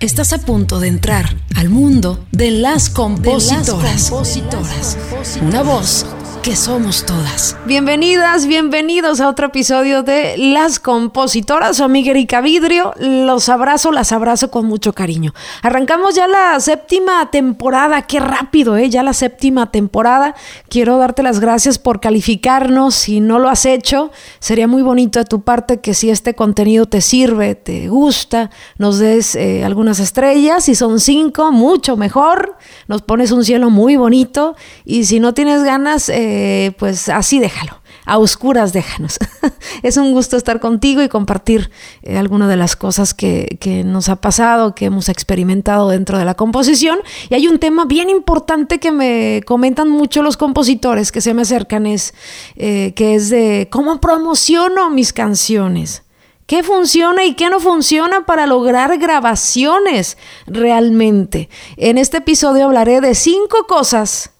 Estás a punto de entrar al mundo de las compositoras. Una voz que somos todas. Bienvenidas, bienvenidos a otro episodio de Las Compositoras. Soy amiga Erika Vidrio. Los abrazo, las abrazo con mucho cariño. Arrancamos ya la séptima temporada. Qué rápido, ¿eh? Ya la séptima temporada. Quiero darte las gracias por calificarnos. Si no lo has hecho, sería muy bonito de tu parte que si este contenido te sirve, te gusta, nos des eh, algunas estrellas. Si son cinco, mucho mejor. Nos pones un cielo muy bonito. Y si no tienes ganas, eh, eh, pues así déjalo. A oscuras déjanos. es un gusto estar contigo y compartir eh, algunas de las cosas que, nos ha pasado, que hemos experimentado dentro de la composición. Y hay un tema bien importante que me comentan mucho los compositores que se me acercan, es eh, que es de cómo promociono mis canciones. ¿Qué funciona y qué no funciona para lograr grabaciones realmente? En este episodio hablaré de cinco cosas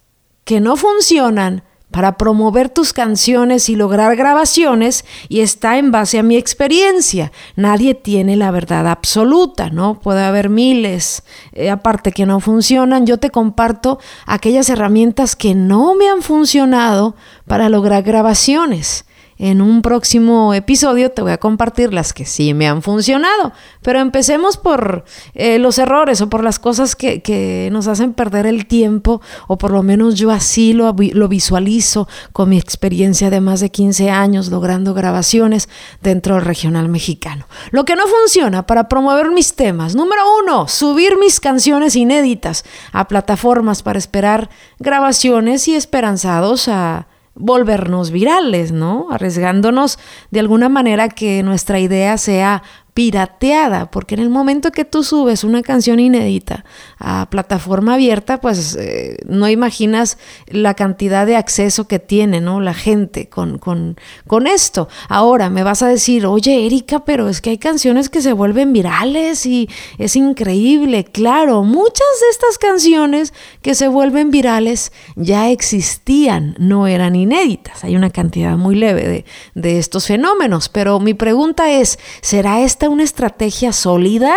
que no funcionan para promover tus canciones y lograr grabaciones y está en base a mi experiencia. Nadie tiene la verdad absoluta, ¿no? Puede haber miles, eh, aparte que no funcionan. Yo te comparto aquellas herramientas que no me han funcionado para lograr grabaciones. En un próximo episodio te voy a compartir las que sí me han funcionado. Pero empecemos por eh, los errores o por las cosas que, nos hacen perder el tiempo, o por lo menos yo así lo, lo visualizo con mi experiencia de más de 15 años logrando grabaciones dentro del regional mexicano. Lo que no funciona para promover mis temas. Número uno, subir mis canciones inéditas a plataformas para esperar grabaciones y esperanzados a volvernos virales, ¿no? Arriesgándonos de alguna manera que nuestra idea sea pirateada, porque en el momento que tú subes una canción inédita a plataforma abierta, pues eh, no imaginas la cantidad de acceso que tiene, ¿no? La gente con, con, con esto. Ahora me vas a decir, oye Erika, pero es que hay canciones que se vuelven virales y es increíble. Claro, muchas de estas canciones que se vuelven virales ya existían, no eran inéditas. Hay una cantidad muy leve de, de estos fenómenos, pero mi pregunta es, ¿será esta una estrategia sólida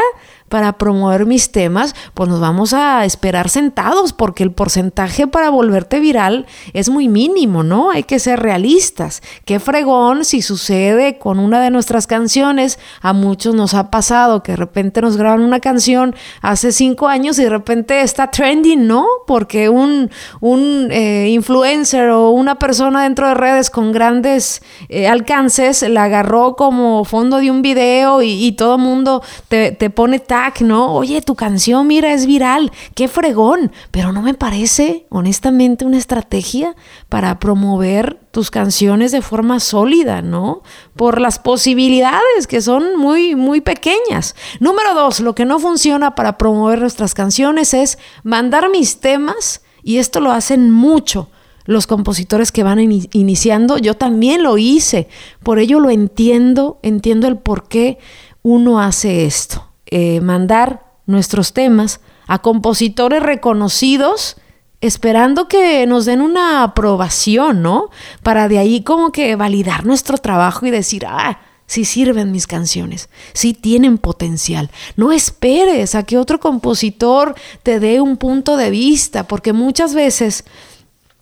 para promover mis temas, pues nos vamos a esperar sentados porque el porcentaje para volverte viral es muy mínimo, ¿no? Hay que ser realistas. Qué fregón si sucede con una de nuestras canciones. A muchos nos ha pasado que de repente nos graban una canción hace cinco años y de repente está trending, ¿no? Porque un, un eh, influencer o una persona dentro de redes con grandes eh, alcances la agarró como fondo de un video y, todo mundo te, te pone ¿no? Oye, tu canción, mira, es viral, qué fregón, pero no me parece, honestamente, una estrategia para promover tus canciones de forma sólida, ¿no? Por las posibilidades que son muy, muy pequeñas. Número dos, lo que no funciona para promover nuestras canciones es mandar mis temas, y esto lo hacen mucho los compositores que van iniciando, yo también lo hice, por ello lo entiendo, entiendo el por qué uno hace esto. Eh, mandar nuestros temas a compositores reconocidos esperando que nos den una aprobación, ¿no? Para de ahí como que validar nuestro trabajo y decir, ah, sí sirven mis canciones, sí tienen potencial. No esperes a que otro compositor te dé un punto de vista, porque muchas veces,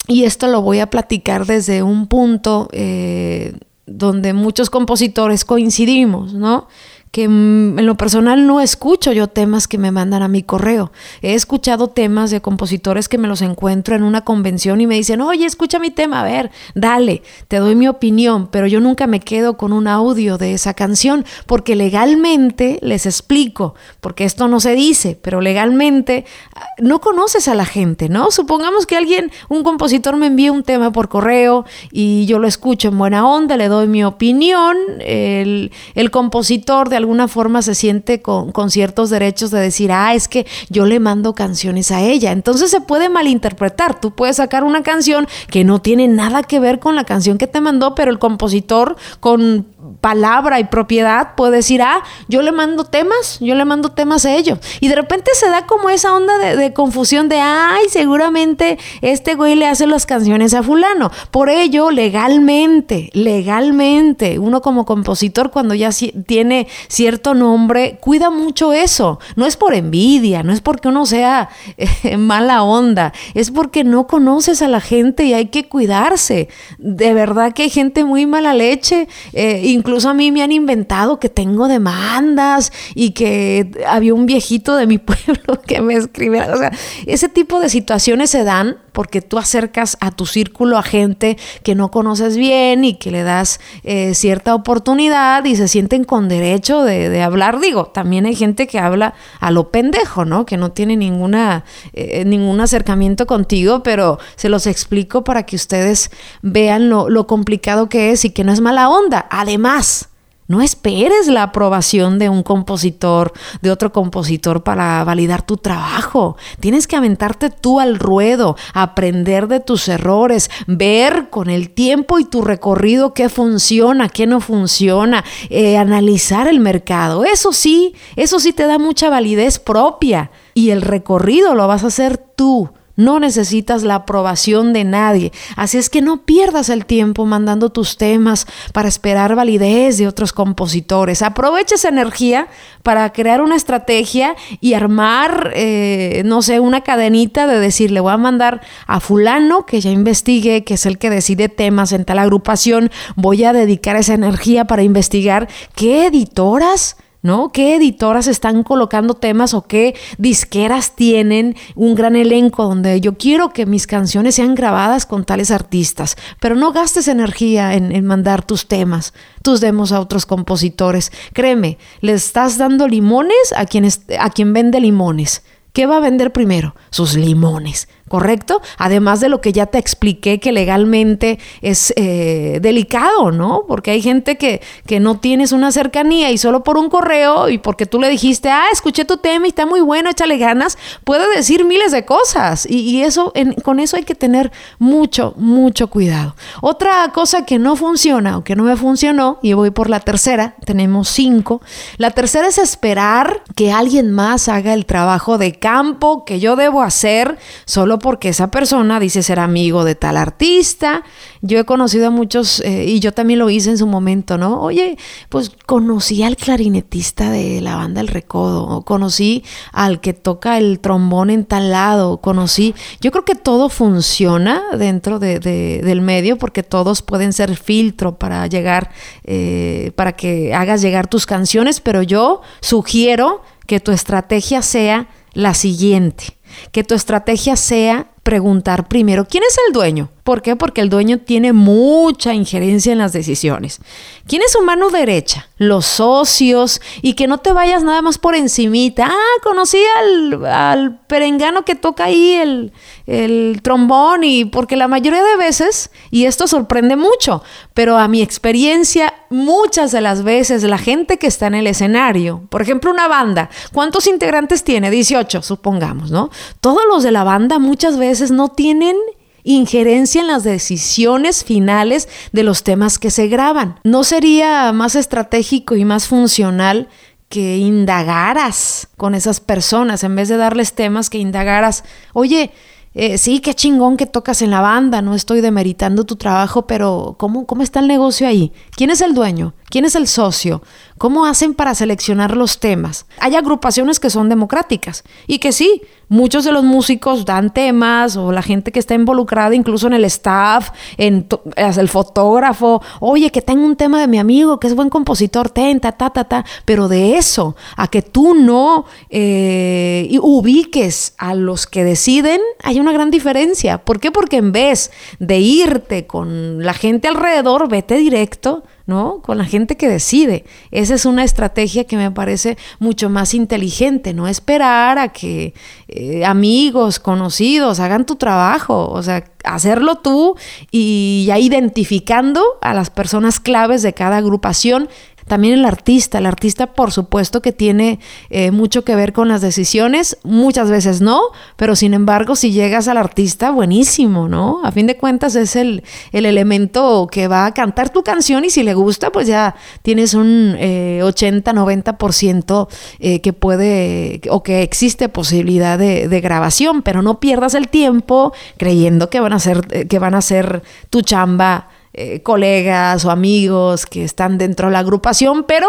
y esto lo voy a platicar desde un punto eh, donde muchos compositores coincidimos, ¿no? Que mm, en lo personal no escucho yo temas que me mandan a mi correo. He escuchado temas de compositores que me los encuentro en una convención y me dicen, oye, escucha mi tema, a ver, dale, te doy mi opinión, pero yo nunca me quedo con un audio de esa canción porque legalmente les explico, porque esto no se dice, pero legalmente ah, no conoces a la gente, ¿no? Supongamos que alguien, un compositor me envía un tema por correo y yo lo escucho en buena onda, le doy mi opinión, el, el compositor de alguna forma se siente con, ciertos derechos de decir, ah, es que yo le mando canciones a ella. Entonces se puede malinterpretar. Tú puedes sacar una canción que no tiene nada que ver con la canción que te mandó, pero el compositor con palabra y propiedad puede decir, ah, yo le mando temas, yo le mando temas a ellos. Y de repente se da como esa onda de, confusión de, ay, seguramente este güey le hace las canciones a fulano. Por ello, legalmente, legalmente, uno como compositor cuando ya tiene cierto nombre, cuida mucho eso. No es por envidia, no es porque uno sea eh, mala onda, es porque no conoces a la gente y hay que cuidarse. De verdad que hay gente muy mala leche. Eh, incluso a mí me han inventado que tengo demandas y que había un viejito de mi pueblo que me escribía. O sea, ese tipo de situaciones se dan porque tú acercas a tu círculo a gente que no conoces bien y que le das eh, cierta oportunidad y se sienten con derecho de, hablar. Digo, también hay gente que habla a lo pendejo, ¿no? Que no tiene ninguna, eh, ningún acercamiento contigo, pero se los explico para que ustedes vean lo, lo complicado que es y que no es mala onda. Además, no esperes la aprobación de un compositor, de otro compositor para validar tu trabajo. Tienes que aventarte tú al ruedo, aprender de tus errores, ver con el tiempo y tu recorrido qué funciona, qué no funciona, eh, analizar el mercado. Eso sí, eso sí te da mucha validez propia y el recorrido lo vas a hacer tú no necesitas la aprobación de nadie. Así es que no pierdas el tiempo mandando tus temas para esperar validez de otros compositores. Aprovecha esa energía para crear una estrategia y armar, eh, no sé, una cadenita de decir, le voy a mandar a fulano que ya investigue, que es el que decide temas en tal agrupación. Voy a dedicar esa energía para investigar qué editoras ¿no? ¿Qué editoras están colocando temas o qué disqueras tienen un gran elenco donde yo quiero que mis canciones sean grabadas con tales artistas? Pero no gastes energía en, en mandar tus temas, tus demos a otros compositores. Créeme, le estás dando limones a a quien vende limones. ¿Qué va a vender primero? Sus limones. ¿Correcto? Además de lo que ya te expliqué que legalmente es eh, delicado, ¿no? Porque hay gente que, que no tienes una cercanía y solo por un correo y porque tú le dijiste, ah, escuché tu tema y está muy bueno, échale ganas, puede decir miles de cosas y, eso, con eso hay que tener mucho, mucho cuidado. Otra cosa que no funciona o que no me funcionó, y voy por la tercera, tenemos cinco, la tercera es esperar que alguien más haga el trabajo de campo que yo debo hacer solo porque esa persona dice ser amigo de tal artista. Yo he conocido a muchos, eh, y yo también lo hice en su momento, ¿no? Oye, pues conocí al clarinetista de la banda El Recodo, o conocí al que toca el trombón en tal lado, conocí. Yo creo que todo funciona dentro del medio porque todos pueden ser filtro para llegar, eh, para que hagas llegar tus canciones, pero yo sugiero que tu estrategia sea la siguiente que tu estrategia sea preguntar primero, ¿quién es el dueño? ¿Por qué? Porque el dueño tiene mucha injerencia en las decisiones. ¿Quién es su mano derecha? Los socios y que no te vayas nada más por encimita. Ah, conocí al, al perengano que toca ahí el, el trombón y porque la mayoría de veces, y esto sorprende mucho, pero a mi experiencia, muchas de las veces la gente que está en el escenario, por ejemplo una banda, ¿cuántos integrantes tiene? 18, supongamos, ¿no? Todos los de la banda muchas veces no tienen injerencia en las decisiones finales de los temas que se graban. ¿No sería más estratégico y más funcional que indagaras con esas personas en vez de darles temas que indagaras, oye, eh, sí, qué chingón que tocas en la banda, no estoy demeritando tu trabajo, pero ¿cómo, ¿cómo está el negocio ahí? ¿Quién es el dueño? ¿Quién es el socio? ¿Cómo hacen para seleccionar los temas? Hay agrupaciones que son democráticas y que sí, muchos de los músicos dan temas o la gente que está involucrada incluso en el staff, en el fotógrafo, oye, que tengo un tema de mi amigo que es buen compositor, ten, ta, ta, ta, ta, pero de eso a que tú no eh, ubiques a los que deciden, hay una gran diferencia. ¿Por qué? Porque en vez de irte con la gente alrededor, vete directo ¿no? Con la gente que decide. Esa es una estrategia que me parece mucho más inteligente, no esperar a que eh, amigos, conocidos hagan tu trabajo, o sea, hacerlo tú y ya identificando a las personas claves de cada agrupación también el artista. El artista, por supuesto, que tiene eh, mucho que ver con las decisiones, muchas veces no, pero sin embargo, si llegas al artista, buenísimo, ¿no? A fin de cuentas es el, el elemento que va a cantar tu canción y si le gusta, pues ya tienes un 80-90% eh, que puede o que existe posibilidad de, de, grabación, pero no pierdas el tiempo creyendo que van a ser, que van a ser tu chamba eh, colegas o amigos que están dentro de la agrupación, pero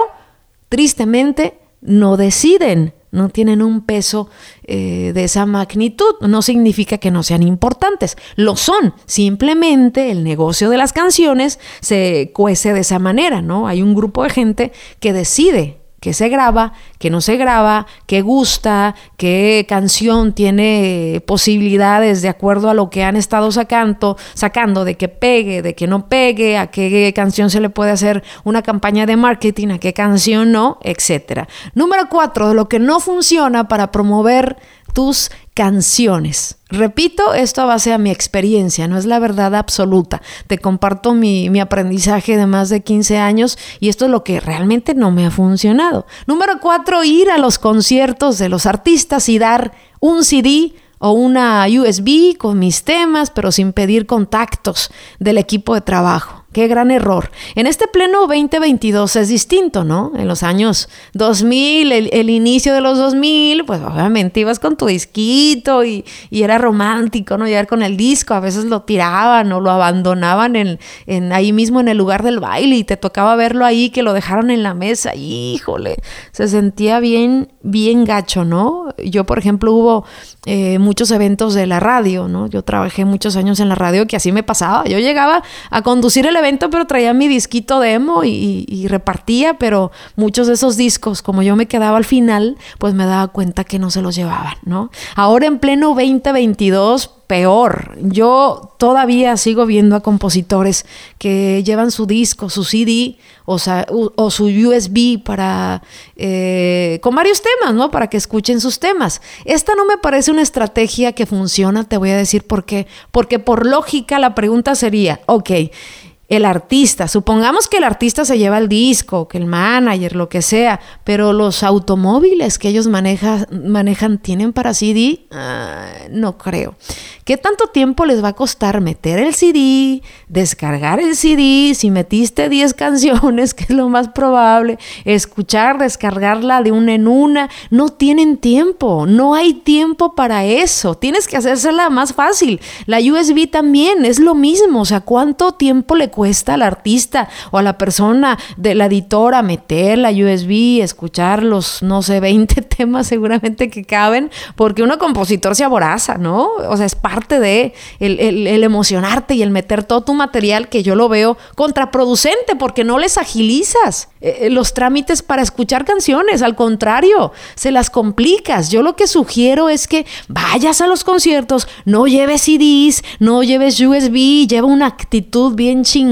tristemente no deciden, no tienen un peso eh, de esa magnitud. No significa que no sean importantes, lo son. Simplemente el negocio de las canciones se cuece de esa manera, ¿no? Hay un grupo de gente que decide que se graba, que no se graba, que gusta, qué canción tiene posibilidades de acuerdo a lo que han estado sacando, sacando de que pegue, de que no pegue, a qué canción se le puede hacer una campaña de marketing, a qué canción no, etcétera. Número cuatro, lo que no funciona para promover tus canciones. Repito, esto a base de mi experiencia, no es la verdad absoluta. Te comparto mi, mi, aprendizaje de más de 15 años y esto es lo que realmente no me ha funcionado. Número cuatro, ir a los conciertos de los artistas y dar un CD o una USB con mis temas, pero sin pedir contactos del equipo de trabajo. Qué gran error. En este pleno 2022 es distinto, ¿no? En los años 2000, el, inicio de los 2000, pues obviamente ibas con tu disquito y, era romántico, ¿no? Llegar con el disco, a veces lo tiraban o lo abandonaban en, en, ahí mismo en el lugar del baile y te tocaba verlo ahí, que lo dejaron en la mesa. Híjole, se sentía bien, bien gacho, ¿no? Yo, por ejemplo, hubo eh, muchos eventos de la radio, ¿no? Yo trabajé muchos años en la radio que así me pasaba. Yo llegaba a conducir el pero traía mi disquito demo y, repartía, pero muchos de esos discos, como yo me quedaba al final, pues me daba cuenta que no se los llevaban, ¿no? Ahora en pleno 2022 peor. Yo todavía sigo viendo a compositores que llevan su disco, su CD o, o su USB para eh, con varios temas, ¿no? Para que escuchen sus temas. Esta no me parece una estrategia que funciona. Te voy a decir por qué. Porque por lógica la pregunta sería, ok el artista. Supongamos que el artista se lleva el disco, que el manager, lo que sea, pero los automóviles que ellos manejan tienen para CD, ah, no creo. ¿Qué tanto tiempo les va a costar meter el CD, descargar el CD, si metiste 10 canciones, que es lo más probable, escuchar, descargarla de una en una? No tienen tiempo, no hay tiempo para eso. Tienes que hacérsela más fácil. La USB también es lo mismo, o sea, ¿cuánto tiempo le cuesta al artista o a la persona de la editora meter la USB, escuchar los, no sé, 20 temas seguramente que caben, porque uno compositor se aboraza, ¿no? O sea, es parte de el, emocionarte y el meter todo tu material que yo lo veo contraproducente porque no les agilizas eh, eh, los trámites para escuchar canciones, al contrario, se las complicas. Yo lo que sugiero es que vayas a los conciertos, no lleves CDs, no lleves USB, lleva una actitud bien chingada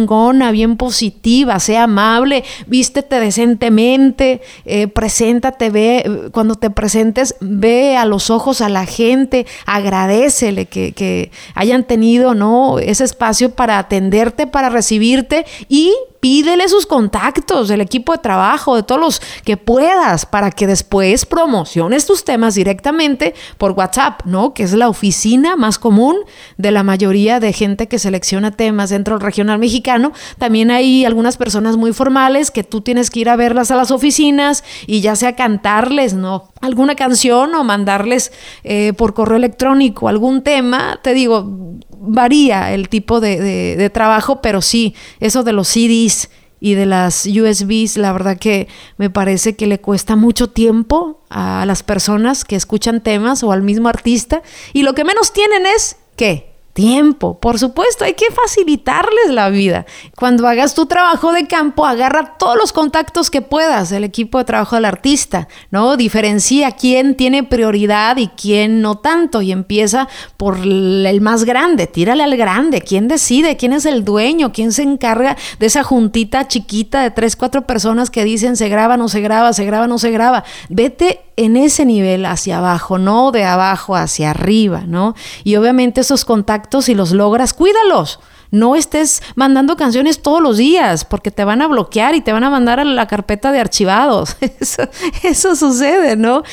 bien positiva, sea amable, vístete decentemente, eh, preséntate, ve, cuando te presentes, ve a los ojos a la gente, agradecele que, que hayan tenido, ¿no? Ese espacio para atenderte, para recibirte y pídele sus contactos del equipo de trabajo, de todos los que puedas, para que después promociones tus temas directamente por WhatsApp, ¿no? Que es la oficina más común de la mayoría de gente que selecciona temas dentro del regional mexicano. También hay algunas personas muy formales que tú tienes que ir a verlas a las oficinas y ya sea cantarles, ¿no? Alguna canción o mandarles eh, por correo electrónico algún tema. Te digo, varía el tipo de, trabajo, pero sí, eso de los CDs y de las USBs, la verdad que me parece que le cuesta mucho tiempo a las personas que escuchan temas o al mismo artista y lo que menos tienen es ¿qué? Tiempo. Por supuesto, hay que facilitarles la vida. Cuando hagas tu trabajo de campo, agarra todos los contactos que puedas del equipo de trabajo del artista, ¿no? Diferencia quién tiene prioridad y quién no tanto y empieza por el más grande, tírale al grande, quién decide, quién es el dueño, quién se encarga de esa juntita chiquita de tres, cuatro personas que dicen se graba, no se graba, se graba, no se graba. Vete en ese nivel hacia abajo, no de abajo hacia arriba, ¿no? Y obviamente esos contactos, si los logras, cuídalos. no estés mandando canciones todos los días porque te van a bloquear y te van a mandar a la carpeta de archivados. Eso, eso sucede, ¿no?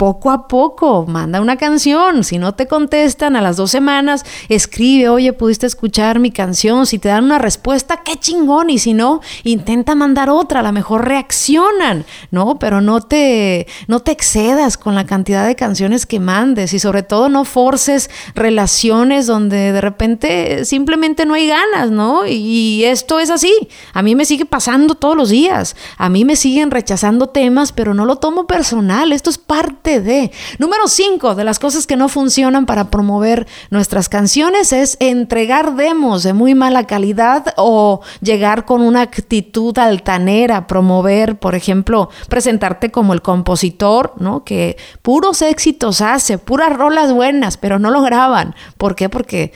Poco a poco, manda una canción. Si no te contestan a las dos semanas, escribe, oye, pudiste escuchar mi canción. Si te dan una respuesta, qué chingón. Y si no, intenta mandar otra. A lo mejor reaccionan, ¿no? Pero no te, no te excedas con la cantidad de canciones que mandes. Y sobre todo no forces relaciones donde de repente simplemente no hay ganas, ¿no? Y esto es así. A mí me sigue pasando todos los días. A mí me siguen rechazando temas, pero no lo tomo personal. Esto es parte de. Número 5 de las cosas que no funcionan para promover nuestras canciones es entregar demos de muy mala calidad o llegar con una actitud altanera, promover, por ejemplo, presentarte como el compositor, ¿no? Que puros éxitos hace, puras rolas buenas, pero no lo graban. ¿Por qué? Porque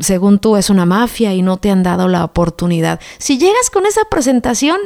según tú es una mafia y no te han dado la oportunidad. Si llegas con esa presentación,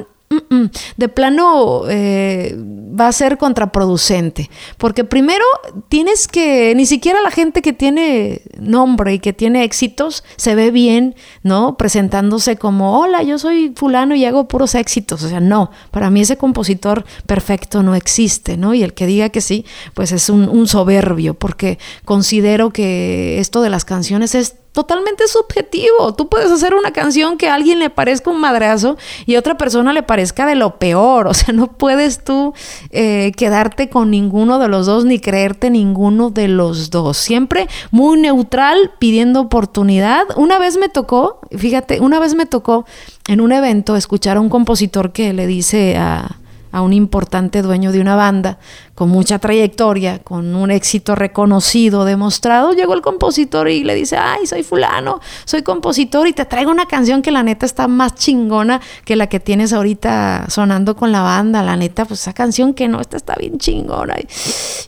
de plano eh, va a ser contraproducente, porque primero tienes que, ni siquiera la gente que tiene nombre y que tiene éxitos se ve bien, ¿no? Presentándose como, hola, yo soy fulano y hago puros éxitos, o sea, no, para mí ese compositor perfecto no existe, ¿no? Y el que diga que sí, pues es un, un soberbio, porque considero que esto de las canciones es totalmente subjetivo. Tú puedes hacer una canción que a alguien le parezca un madrazo y a otra persona le parezca de lo peor. O sea, no puedes tú eh, quedarte con ninguno de los dos ni creerte ninguno de los dos. Siempre muy neutral, pidiendo oportunidad. Una vez me tocó, fíjate, una vez me tocó en un evento escuchar a un compositor que le dice a a un importante dueño de una banda con mucha trayectoria, con un éxito reconocido, demostrado, llegó el compositor y le dice, ay, soy fulano, soy compositor y te traigo una canción que la neta está más chingona que la que tienes ahorita sonando con la banda, la neta, pues esa canción que no, esta está bien chingona.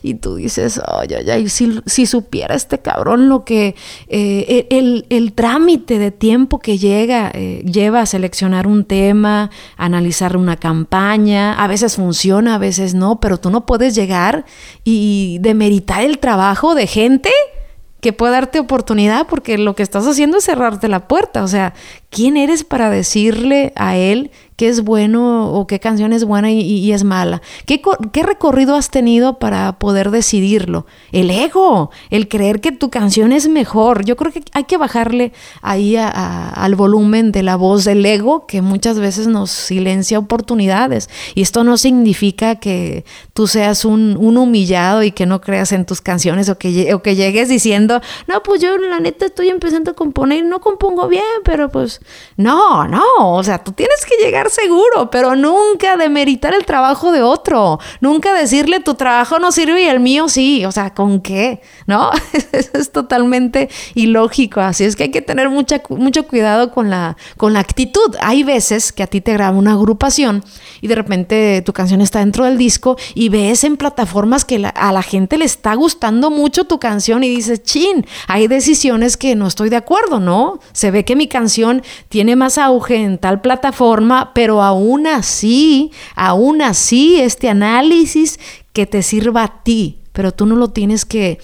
Y, tú dices, ay, ay, ay, si, supiera este cabrón lo que, eh, el, trámite de tiempo que llega, eh, lleva a seleccionar un tema, analizar una campaña, a veces funciona, a veces no, pero tú no puedes llegar y demeritar el trabajo de gente que puede darte oportunidad porque lo que estás haciendo es cerrarte la puerta. O sea, ¿quién eres para decirle a él qué es bueno o qué canción es buena y, es mala. ¿Qué, ¿Qué, recorrido has tenido para poder decidirlo? El ego, el creer que tu canción es mejor. Yo creo que hay que bajarle ahí al volumen de la voz del ego que muchas veces nos silencia oportunidades. Y esto no significa que tú seas un, humillado y que no creas en tus canciones o que, o que llegues diciendo, no, pues yo la neta estoy empezando a componer, no compongo bien, pero pues no, no, o sea, tú tienes que llegar seguro, pero nunca demeritar el trabajo de otro. Nunca decirle tu trabajo no sirve y el mío sí. O sea, ¿con qué? ¿No? es totalmente ilógico. Así es que hay que tener mucha, mucho cuidado con la, con la actitud. Hay veces que a ti te graba una agrupación y de repente tu canción está dentro del disco y ves en plataformas que a la gente le está gustando mucho tu canción y dices, chin, hay decisiones que no estoy de acuerdo, ¿no? Se ve que mi canción tiene más auge en tal plataforma, pero aún así, aún así, este análisis que te sirva a ti, pero tú no lo tienes que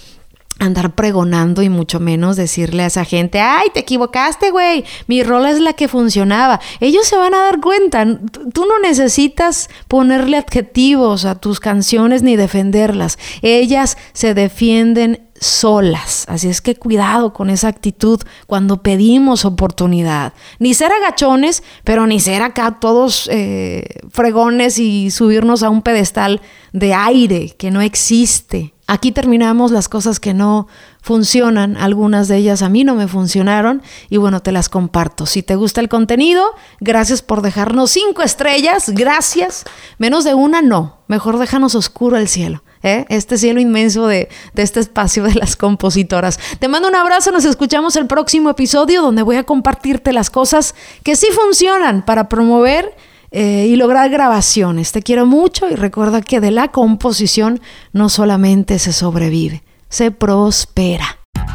andar pregonando y mucho menos decirle a esa gente, ay, te equivocaste, güey, mi rola es la que funcionaba. Ellos se van a dar cuenta, tú no necesitas ponerle adjetivos a tus canciones ni defenderlas, ellas se defienden solas. Así es que cuidado con esa actitud cuando pedimos oportunidad. Ni ser agachones, pero ni ser acá todos eh, fregones y subirnos a un pedestal de aire que no existe. Aquí terminamos las cosas que no funcionan, algunas de ellas a mí no me funcionaron y bueno, te las comparto. Si te gusta el contenido, gracias por dejarnos cinco estrellas, gracias. Menos de una, no, mejor déjanos oscuro el cielo. ¿Eh? este cielo inmenso de, este espacio de las compositoras. Te mando un abrazo, nos escuchamos el próximo episodio donde voy a compartirte las cosas que sí funcionan para promover eh, y lograr grabaciones. Te quiero mucho y recuerda que de la composición no solamente se sobrevive, se prospera.